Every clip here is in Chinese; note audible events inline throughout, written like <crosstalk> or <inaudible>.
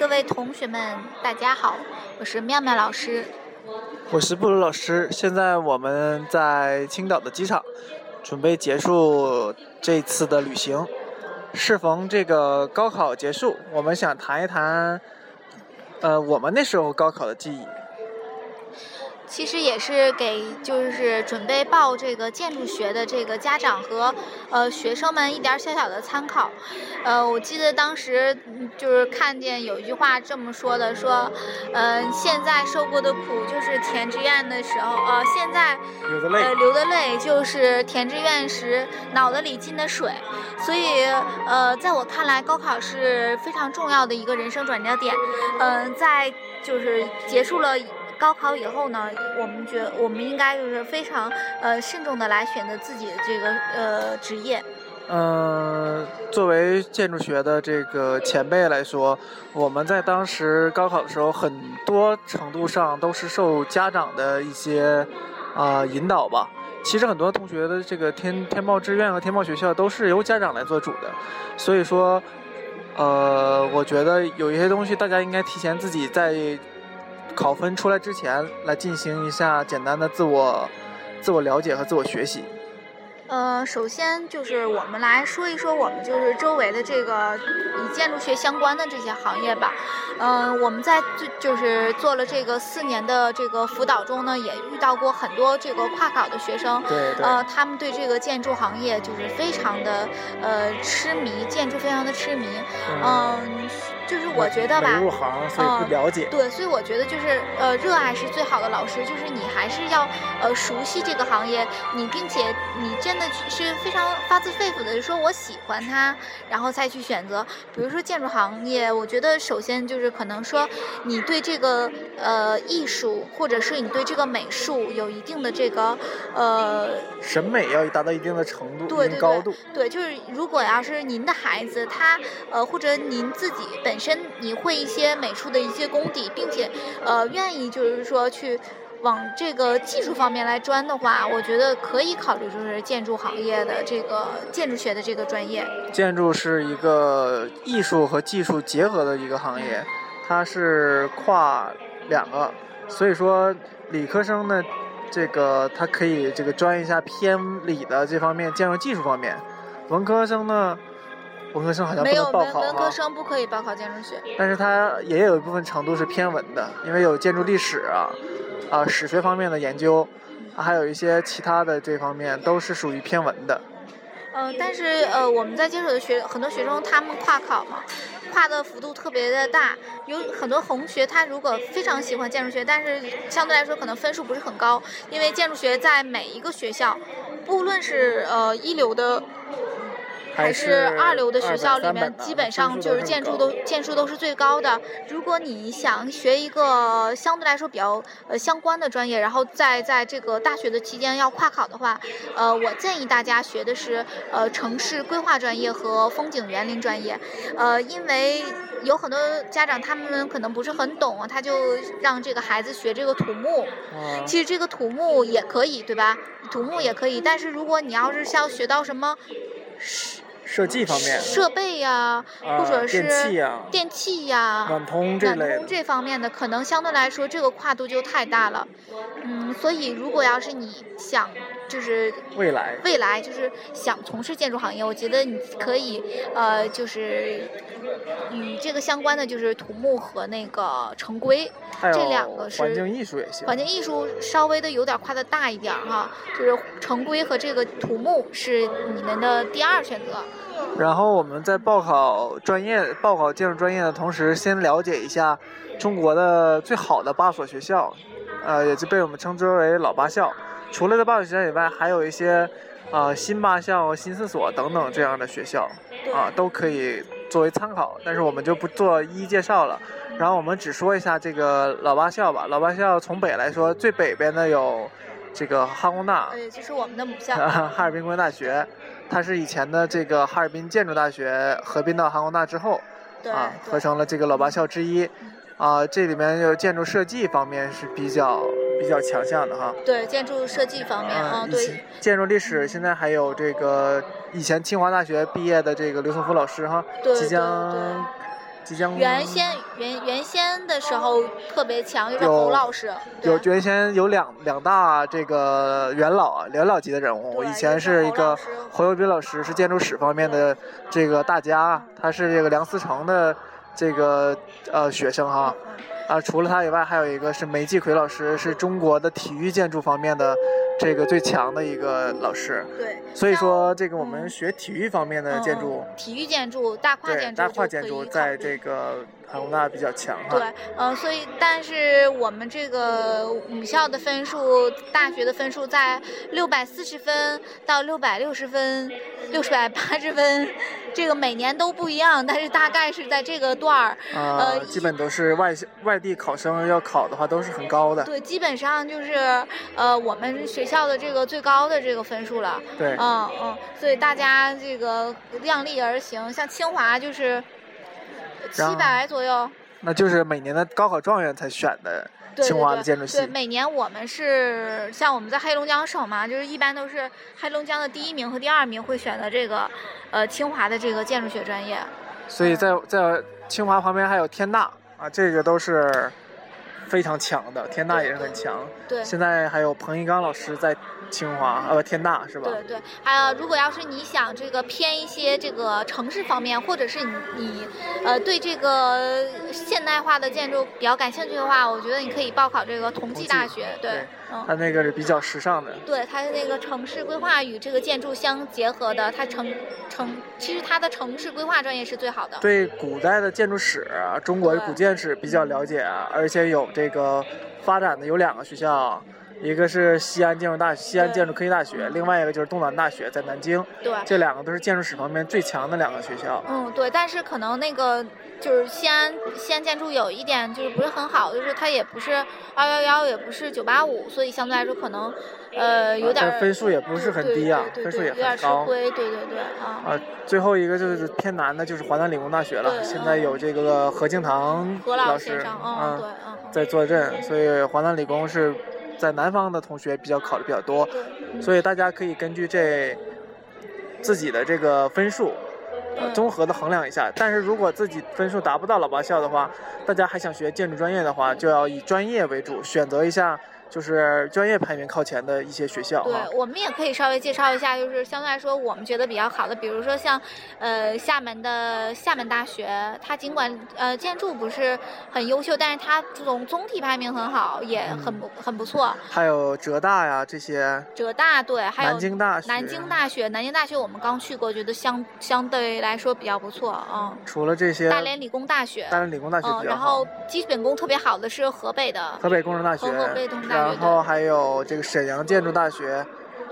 各位同学们，大家好，我是妙妙老师。我是布鲁老师。现在我们在青岛的机场，准备结束这次的旅行。适逢这个高考结束，我们想谈一谈，呃，我们那时候高考的记忆。其实也是给就是准备报这个建筑学的这个家长和呃学生们一点小小的参考。呃，我记得当时就是看见有一句话这么说的，说，嗯，现在受过的苦就是填志愿的时候，呃，现在流的泪，呃，流的泪就是填志愿时脑子里进的水。所以，呃，在我看来，高考是非常重要的一个人生转折点。嗯，在就是结束了。高考以后呢，我们觉我们应该就是非常呃慎重的来选择自己的这个呃职业。嗯，作为建筑学的这个前辈来说，我们在当时高考的时候，很多程度上都是受家长的一些啊引导吧。其实很多同学的这个填填报志愿和填报学校都是由家长来做主的，所以说，呃，我觉得有一些东西大家应该提前自己在。考分出来之前，来进行一下简单的自我、自我了解和自我学习。呃，首先就是我们来说一说我们就是周围的这个与建筑学相关的这些行业吧。嗯，我们在就就是做了这个四年的这个辅导中呢，也遇到过很多这个跨考的学生。对对。呃，他们对这个建筑行业就是非常的呃痴迷，建筑非常的痴迷。嗯。就是我觉得吧，入行所以不了解。对，所以我觉得就是呃，热爱是最好的老师。就是你还是要呃熟悉这个行业，你并且你真的是非常发自肺腑的说我喜欢它，然后再去选择。比如说建筑行业，我觉得首先就是可能说你对这个呃艺术，或者是你对这个美术有一定的这个呃审美要达到一定的程度、对高度。对，就是如果要是您的孩子他呃或者您自己本身你会一些美术的一些功底，并且，呃，愿意就是说去往这个技术方面来钻的话，我觉得可以考虑就是建筑行业的这个建筑学的这个专业。建筑是一个艺术和技术结合的一个行业，它是跨两个，所以说理科生呢，这个他可以这个钻一下偏理的这方面建筑技术方面，文科生呢。文科生好像不能报考文文科生不可以报考建筑学，但是它也有一部分程度是偏文的，因为有建筑历史啊，啊史学方面的研究，还有一些其他的这方面都是属于偏文的。呃，但是呃我们在接手的学很多学生他们跨考嘛，跨的幅度特别的大，有很多同学他如果非常喜欢建筑学，但是相对来说可能分数不是很高，因为建筑学在每一个学校，不论是呃一流的。还是二流的学校里面，基本上就是建筑都建筑都是最高的。如果你想学一个相对来说比较呃相关的专业，然后在在这个大学的期间要跨考的话，呃，我建议大家学的是呃城市规划专业和风景园林专业，呃，因为有很多家长他们可能不是很懂，他就让这个孩子学这个土木。其实这个土木也可以，对吧？土木也可以，但是如果你要是像学到什么。设计方面，设备呀，或者是电器呀，电器呀，暖通这类，暖通这方面的，可能相对来说这个跨度就太大了。嗯，所以如果要是你想。就是未来，未来就是想从事建筑行业，我觉得你可以，呃，就是与这个相关的就是土木和那个城规，这两个是环境艺术也行。环境艺术稍微的有点跨的大一点哈，就是城规和这个土木是你们的第二选择。然后我们在报考专业、报考建筑专业的同时，先了解一下中国的最好的八所学校，呃，也就被我们称之为老八校。除了在八所学校以外，还有一些，啊新八校、新四所等等这样的学校，啊都可以作为参考。但是我们就不做一一介绍了。然后我们只说一下这个老八校吧。老八校从北来说，最北边的有这个哈工大，对，就是我们的母校 <laughs> 哈尔滨工业大学。它是以前的这个哈尔滨建筑大学合并到哈工大之后，啊合成了这个老八校之一。啊，这里面有建筑设计方面是比较。比较强项的哈，对建筑设计方面啊，对建筑历史，现在还有这个以前清华大学毕业的这个刘松福老师哈，对即将即将原先原原先的时候特别强，就是有侯老师，有原先有两两大这个元老啊，元老级的人物，对以前是一个侯友斌老师，是建筑史方面的这个大家，他是这个梁思成的这个呃学生哈。嗯啊，除了他以外，还有一个是梅继奎老师，是中国的体育建筑方面的这个最强的一个老师。对，所以说，这个我们嗯学体育方面的建筑，体育建筑、大跨建筑大跨建筑在这个韩工大比较强哈。对，呃，所以但是我们这个母校的分数，大学的分数在六百四十分到六百六十分、六百八十分，这个每年都不一样，但是大概是在这个段儿，呃，呃基本都是外外地考生要考的话，都是很高的。对，基本上就是呃我们学校的这个最高的这个分数了。对，嗯嗯，所以大家这个量力而行，像清华就是七百左右。那就是每年的高考状元才选的清华的建筑系对，。每年我们是像我们在黑龙江省嘛，就是一般都是黑龙江的第一名和第二名会选择这个呃清华的这个建筑学专业。所以在在清华旁边还有天大啊，这个都是非常强的，天大也是很强。对现在还有彭一刚老师在清华呃天大是吧？对对，还有如果要是你想这个偏一些这个城市方面，或者是你你呃对这个现代化的建筑比较感兴趣的话，我觉得你可以报考这个同济大学。对对，嗯。他那个是比较时尚的。对它的那个城市规划与这个建筑相结合的，它城城其实它的城市规划专业是最好的。对古代的建筑史啊，中国的古建史比较了解啊，而且有这个发展的有两个学校，一个是西安建筑大西安建筑科技大学，另外一个就是东南大学在南京，对，这两个都是建筑史方面最强的两个学校。嗯，对，但是可能那个就是西安西安建筑有一点就是不是很好，就是它也不是二幺幺，也不是九八五，所以相对来说可能呃有点分数也不是很低啊分数也对有点很高吃亏，对对对啊。啊，最后一个就是偏南的，就是华南理工大学了。现在有这个何敬堂何老师嗯，对，嗯，在坐镇，所以华南理工是在南方的同学比较考的比较多，所以大家可以根据这自己的这个分数。呃，嗯综合的衡量一下，但是如果自己分数达不到老八校的话，大家还想学建筑专业的话，就要以专业为主，选择一下就是专业排名靠前的一些学校对。，我们也可以稍微介绍一下，就是相对来说我们觉得比较好的，比如说像，呃，厦门的厦门大学，它尽管呃建筑不是很优秀，但是它总总体排名很好，也嗯很不、很不错。还有浙大呀这些，浙大对，还有南京大学，南京大学，南京大学我们刚去过，觉得相相对来说比较不错，嗯。除了这些，大连理工大学，大连理工大学嗯，比较好。然后基本功特别好的是河北的，河北工程大学河北工程大学然后还有这个沈阳建筑大学、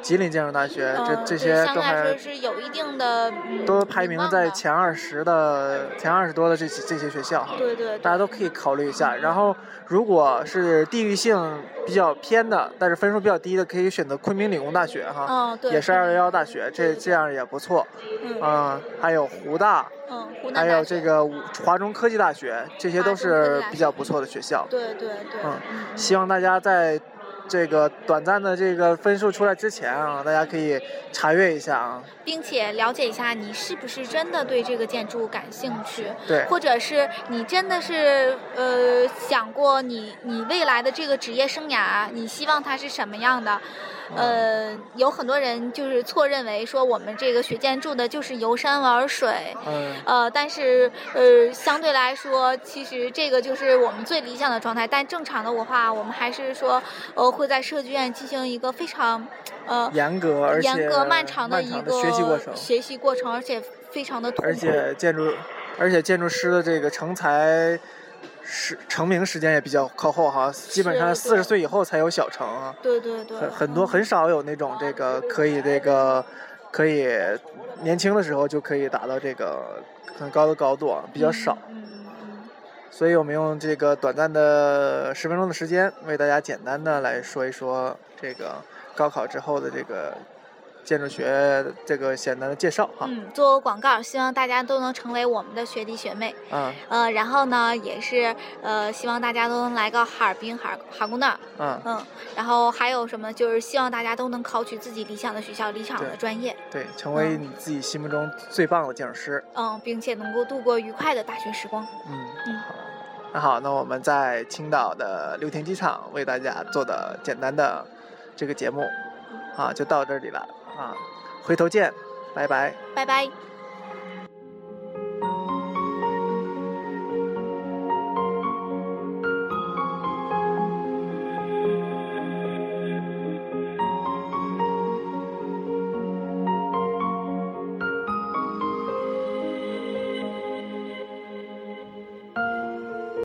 吉林建筑大学，这这些都还是有一定的，嗯、都排名在前二十的前二十多的这些这些学校哈，对对对大家都可以考虑一下。然后，如果是地域性比较偏的，但是分数比较低的，可以选择昆明理工大学哈，嗯，对，也是二幺幺大学，这这样也不错。嗯嗯，还有湖大，嗯，湖南还有这个华中科技大学，这些都是比较不错的学校。对对对，嗯嗯希望大家在这个短暂的这个分数出来之前啊，大家可以查阅一下啊。并且了解一下你是不是真的对这个建筑感兴趣，对，或者是你真的是呃想过你你未来的这个职业生涯，你希望它是什么样的？呃，有很多人就是错认为说我们这个学建筑的就是游山玩水，嗯，呃，但是呃，相对来说，其实这个就是我们最理想的状态。但正常的话，我们还是说，呃，会在设计院进行一个非常，呃，严格而且严格漫长的一个学习过程，学习过程，而且非常的痛苦。而且建筑，而且建筑师的这个成才时成名时间也比较靠后哈，基本上四十岁以后才有小成啊，对对对，很很多嗯。很少有那种这个可以这个可以年轻的时候就可以达到这个很高的高度啊，比较少。嗯所以我们用这个短暂的十分钟的时间，为大家简单的来说一说这个高考之后的这个建筑学这个简单的介绍哈。嗯，做广告，希望大家都能成为我们的学弟学妹。嗯呃，然后呢，也是呃，希望大家都能来个哈尔滨哈尔哈工大。嗯，嗯，然后还有什么？就是希望大家都能考取自己理想的学校、理想的专业，对，成为嗯你自己心目中最棒的建筑师。嗯，并且能够度过愉快的大学时光。嗯，嗯好。那好，那我们在青岛的六田机场为大家做的简单的这个节目，啊，就到这里了啊，回头见，拜拜。拜拜。